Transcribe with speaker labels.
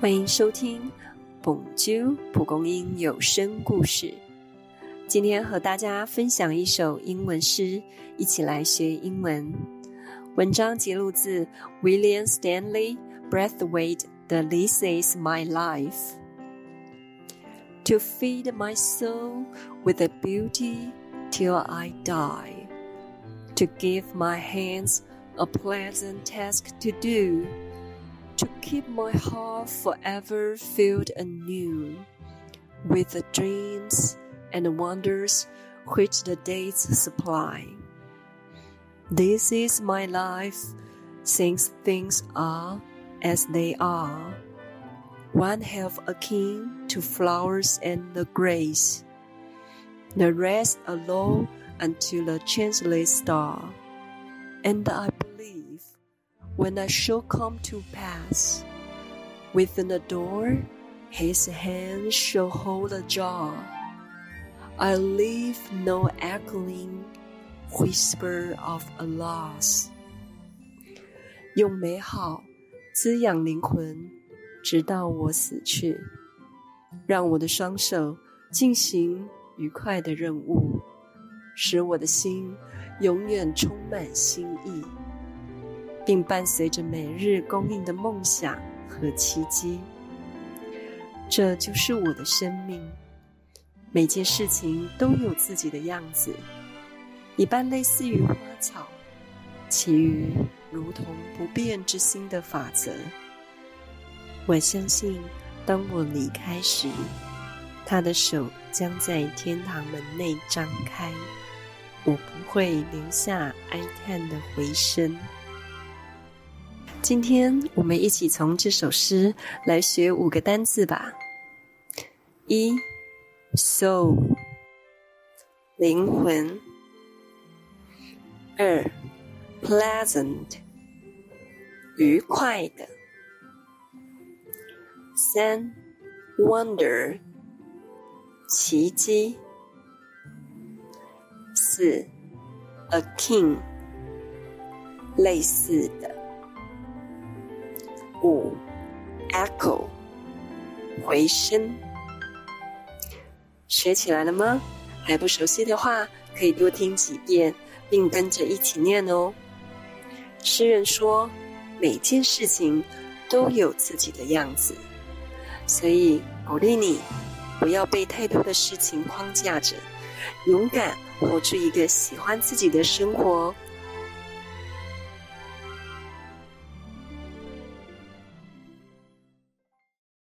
Speaker 1: 欢迎收听《蹦啾蒲公英有声故事》。今天和大家分享一首英文诗，一起来学英文。文章节录自 William Stanley Braithwaite 的《This Is My Life》。To feed my soul with a beauty till I die. To give my hands a pleasant task to do to keep my heart forever filled anew with the dreams and wonders which the days supply. This is my life, since things are as they are. One half akin to flowers and the grace, the rest alone until the chanceless star. And I when I shall come to pass. Within the door, his hand shall hold a jar. I leave no echoing whisper of a loss. 用美好滋养灵魂，直到我死去。让我的双手进行愉快的任务，使我的心永远充满新意。 并伴随着每日供应的梦想和奇迹，这就是我的生命。每件事情都有自己的样子，一半类似于花草，其余如同不变之心的法则。我相信，当我离开时，他的手将在天堂门内张开，我不会留下哀叹的回声。今天我们一起从这首诗来学五个单词吧。一，soul，灵魂。二，pleasant，愉快的。三，wonder，奇迹。四，a king，类似的。五，echo，回声，学起来了吗？还不熟悉的话，可以多听几遍，并跟着一起念哦。诗人说，每件事情都有自己的样子，所以鼓励你，不要被太多的事情框架着，勇敢活出一个喜欢自己的生活。